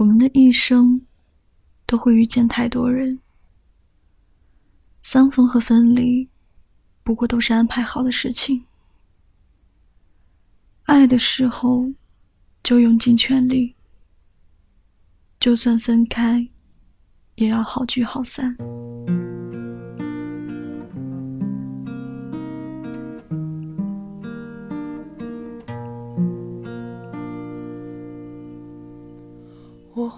我们的一生都会遇见太多人，相逢和分离，不过都是安排好的事情。爱的时候，就用尽全力，就算分开，也要好聚好散。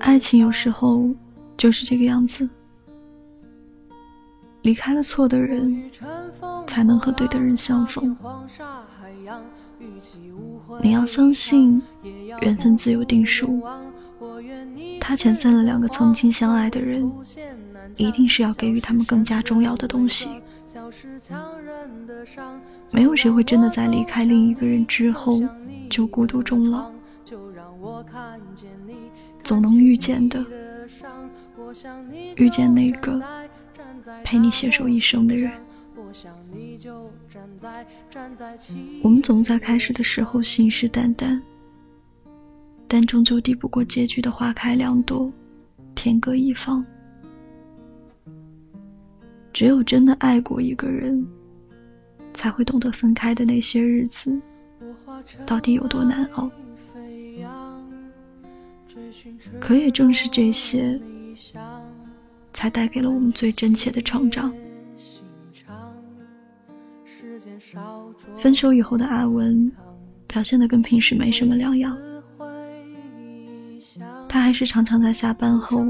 爱情有时候就是这个样子，离开了错的人，才能和对的人相逢。你要相信，缘分自有定数。他遣散了两个曾经相爱的人，一定是要给予他们更加重要的东西。没有谁会真的在离开另一个人之后就孤独终老。就让我看见总能遇见的，遇见那个陪你携手一生的人。我们总在开始的时候信誓旦旦，但终究抵不过结局的花开两朵，天各一方。只有真的爱过一个人，才会懂得分开的那些日子到底有多难熬。可也正是这些，才带给了我们最真切的成长。分手以后的阿文，表现的跟平时没什么两样。他还是常常在下班后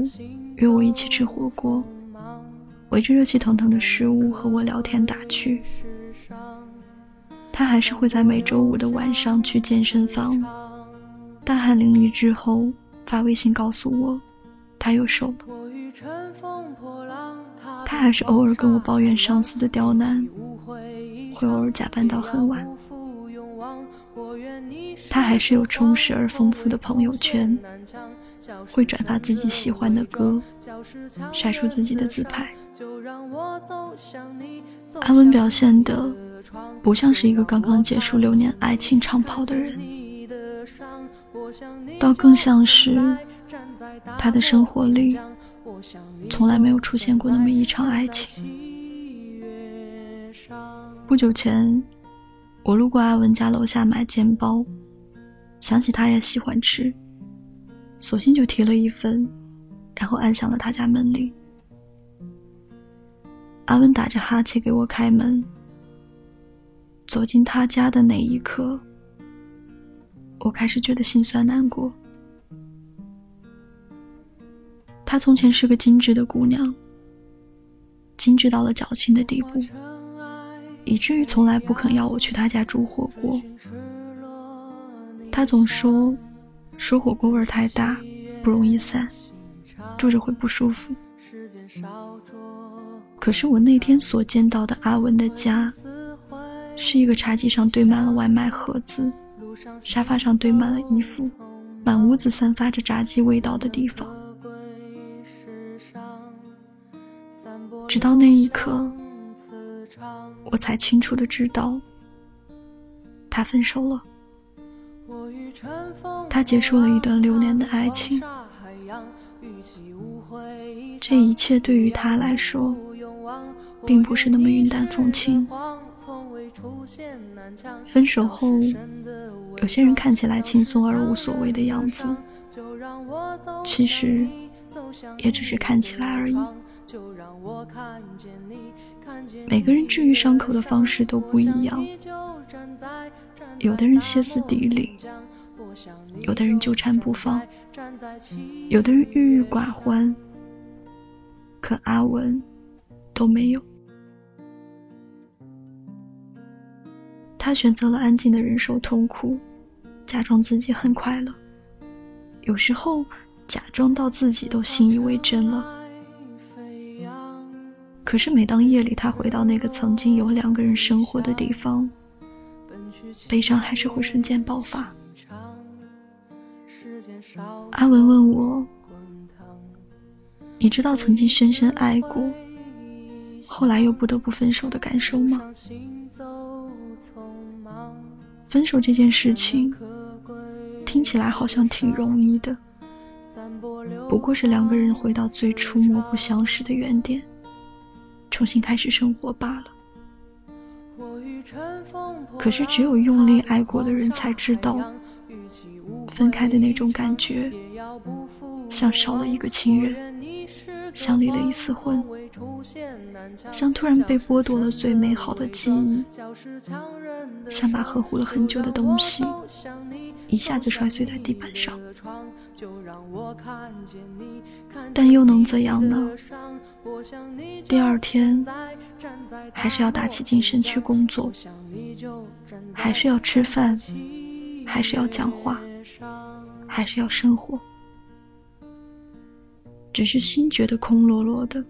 约我一起吃火锅，围着热气腾腾的食物和我聊天打趣。他还是会在每周五的晚上去健身房，大汗淋漓之后。发微信告诉我，他又瘦了。他还是偶尔跟我抱怨上司的刁难，会偶尔加班到很晚。他还是有充实而丰富的朋友圈，会转发自己喜欢的歌，晒出自己的自拍。安文表现的不像是一个刚刚结束六年爱情长跑的人。倒更像是他的生活里从来没有出现过那么一场爱情。不久前，我路过阿文家楼下买煎包，想起他也喜欢吃，索性就提了一份，然后按响了他家门铃。阿文打着哈欠给我开门，走进他家的那一刻。我开始觉得心酸难过。她从前是个精致的姑娘，精致到了矫情的地步，以至于从来不肯要我去她家煮火锅。她总说，说火锅味太大，不容易散，住着会不舒服。可是我那天所见到的阿文的家，是一个茶几上堆满了外卖盒子。沙发上堆满了衣服，满屋子散发着炸鸡味道的地方。直到那一刻，我才清楚的知道，他分手了。他结束了一段流年的爱情。这一切对于他来说，并不是那么云淡风轻。分手后，有些人看起来轻松而无所谓的样子，其实也只是看起来而已。每个人治愈伤口的方式都不一样，有的人歇斯底里，有的人纠缠不放，有的人郁郁寡欢，可阿文都没有。他选择了安静的忍受痛苦，假装自己很快乐。有时候，假装到自己都信以为真了。可是每当夜里他回到那个曾经有两个人生活的地方，悲伤还是会瞬间爆发。阿文问我：“你知道曾经深深爱过，后来又不得不分手的感受吗？”分手这件事情听起来好像挺容易的，不过是两个人回到最初莫不相识的原点。重新开始生活罢了。可是，只有用力爱过的人才知道，分开的那种感觉，像少了一个亲人，像离了一次婚，像突然被剥夺了最美好的记忆，像把呵护了很久的东西一下子摔碎在地板上。但又能怎样呢？第二天还是要打起精神去工作，还是要吃饭，还是要讲话，还是要生活。只是心觉得空落落的，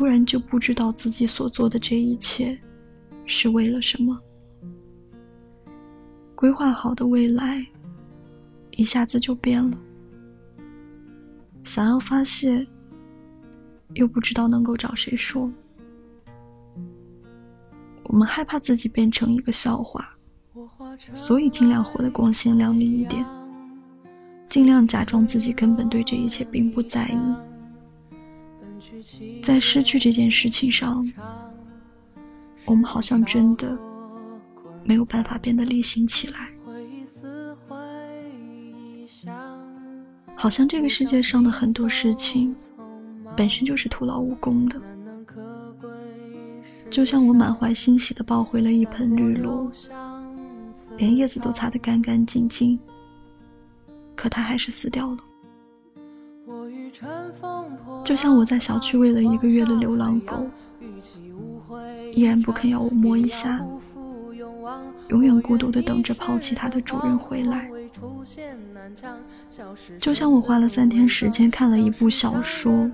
突然就不知道自己所做的这一切是为了什么。规划好的未来一下子就变了。想要发泄，又不知道能够找谁说。我们害怕自己变成一个笑话，所以尽量活得光鲜亮丽一点，尽量假装自己根本对这一切并不在意。在失去这件事情上，我们好像真的没有办法变得理性起来。好像这个世界上的很多事情，本身就是徒劳无功的。就像我满怀欣喜地抱回了一盆绿萝，连叶子都擦得干干净净，可它还是死掉了。就像我在小区喂了一个月的流浪狗，依然不肯要我摸一下，永远孤独的等着抛弃它的主人回来。就像我花了三天时间看了一部小说，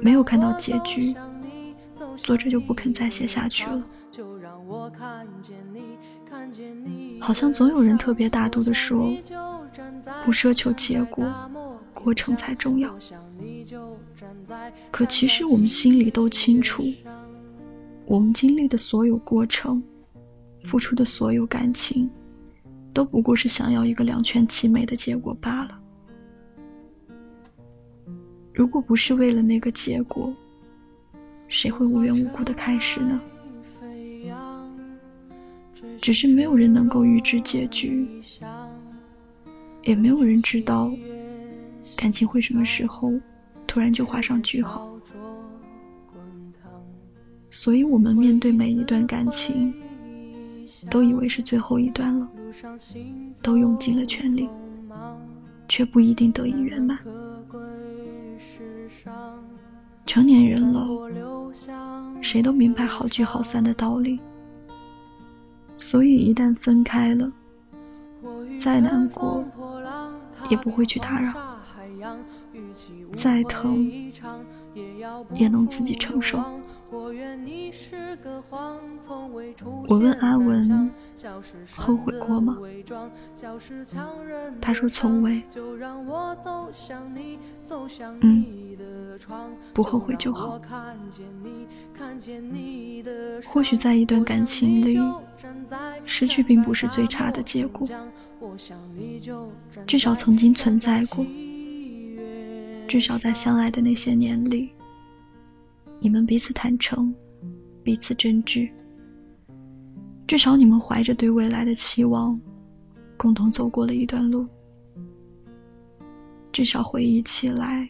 没有看到结局，作者就不肯再写下去了。好像总有人特别大度的说，不奢求结果，过程才重要。可其实我们心里都清楚，我们经历的所有过程，付出的所有感情。都不过是想要一个两全其美的结果罢了。如果不是为了那个结果，谁会无缘无故的开始呢？只是没有人能够预知结局，也没有人知道感情会什么时候突然就画上句号。所以，我们面对每一段感情，都以为是最后一段了。都用尽了全力，却不一定得以圆满。成年人了，谁都明白好聚好散的道理。所以一旦分开了，再难过也不会去打扰，再疼也能自己承受。我问阿文，后悔过吗？他说从未。嗯，不后悔就好。或许在一段感情里，失去并不是最差的结果，至少曾经存在过。至少在相爱的那些年里。你们彼此坦诚，彼此真挚。至少你们怀着对未来的期望，共同走过了一段路。至少回忆起来，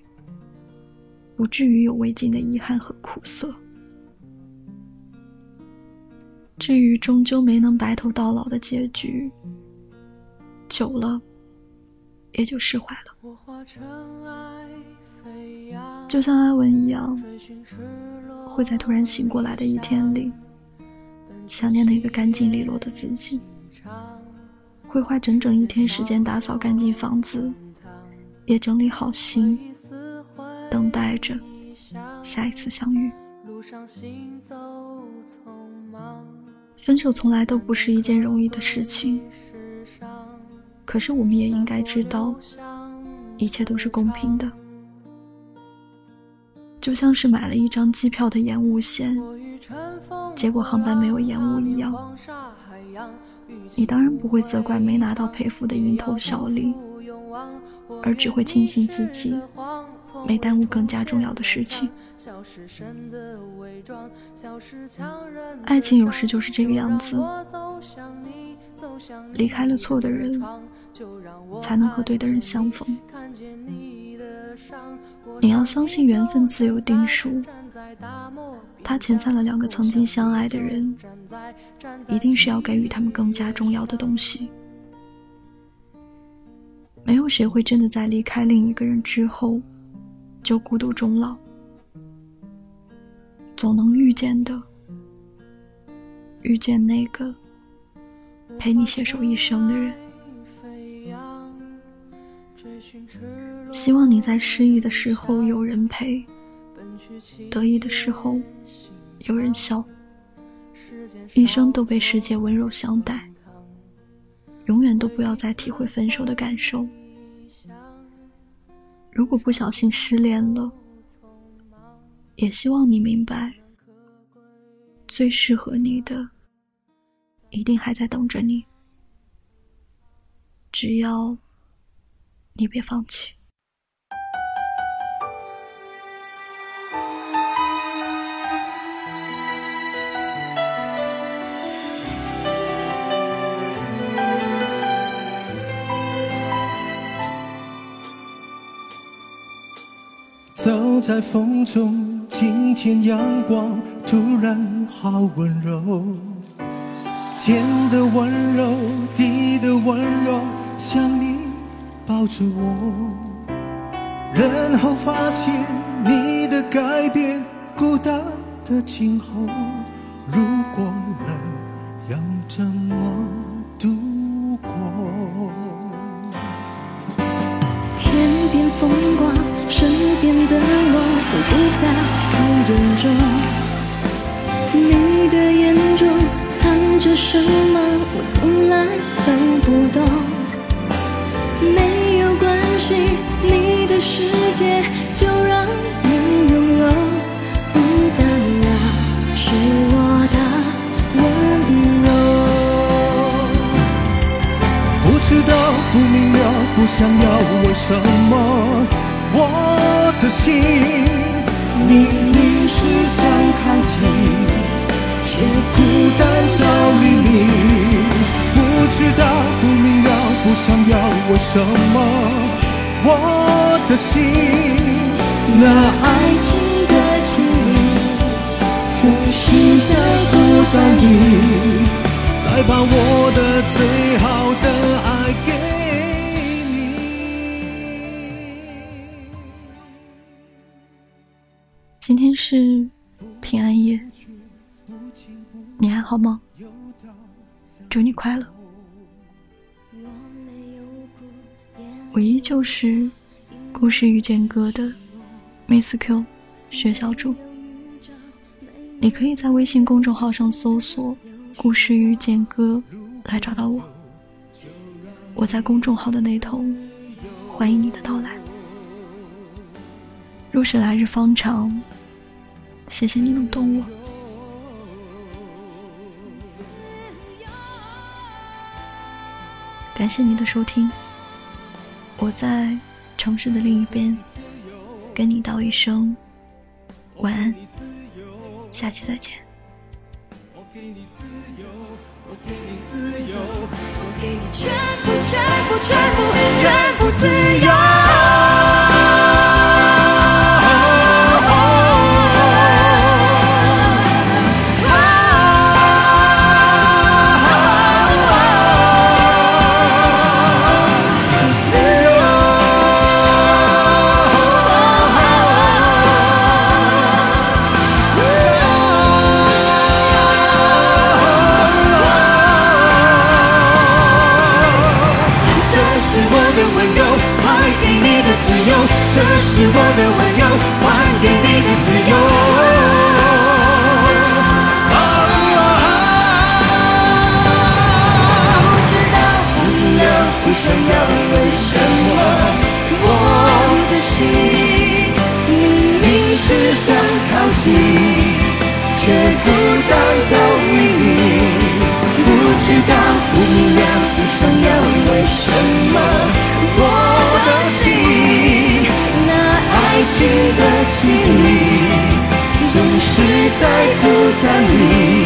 不至于有未尽的遗憾和苦涩。至于终究没能白头到老的结局，久了，也就释怀了。就像阿文一样，会在突然醒过来的一天里，想念那个干净利落的自己；会花整整一天时间打扫干净房子，也整理好心，等待着下一次相遇。分手从来都不是一件容易的事情，可是我们也应该知道，一切都是公平的。就像是买了一张机票的延误险，结果航班没有延误一样，你当然不会责怪没拿到赔付的蝇头小利，而只会庆幸自己没耽误更加重要的事情。爱情有时就是这个样子，离开了错的人，才能和对的人相逢。你要相信缘分自有定数，它遣散了两个曾经相爱的人，一定是要给予他们更加重要的东西。没有谁会真的在离开另一个人之后，就孤独终老。总能遇见的，遇见那个陪你携手一生的人。希望你在失意的时候有人陪，得意的时候有人笑，一生都被世界温柔相待，永远都不要再体会分手的感受。如果不小心失恋了，也希望你明白，最适合你的一定还在等着你，只要。你别放弃。在风中，今天阳光突然好温柔，天的温柔，地的温柔，像你。抱着我，然后发现你的改变，孤单的今后，如果冷，要怎边的我都不在什么我的心那爱情的距离，总是在多短里，再把我的最好的爱给你。今天是平安夜，你还好吗？祝你快乐。我依旧是故事遇见歌的 Miss Q 薛小主，你可以在微信公众号上搜索“故事遇见歌”来找到我。我在公众号的那头，欢迎你的到来。若是来日方长，谢谢你能懂我。感谢你的收听。我在城市的另一边，跟你道一声晚安，下期再见。我给你自由，我给你自由，我给你全部全部全部全部自由。想要，为什么我的心明明是想靠近，却孤单到黎明。不知道，不明了，不想要，为什么我的心那爱情的记忆总是在孤单里，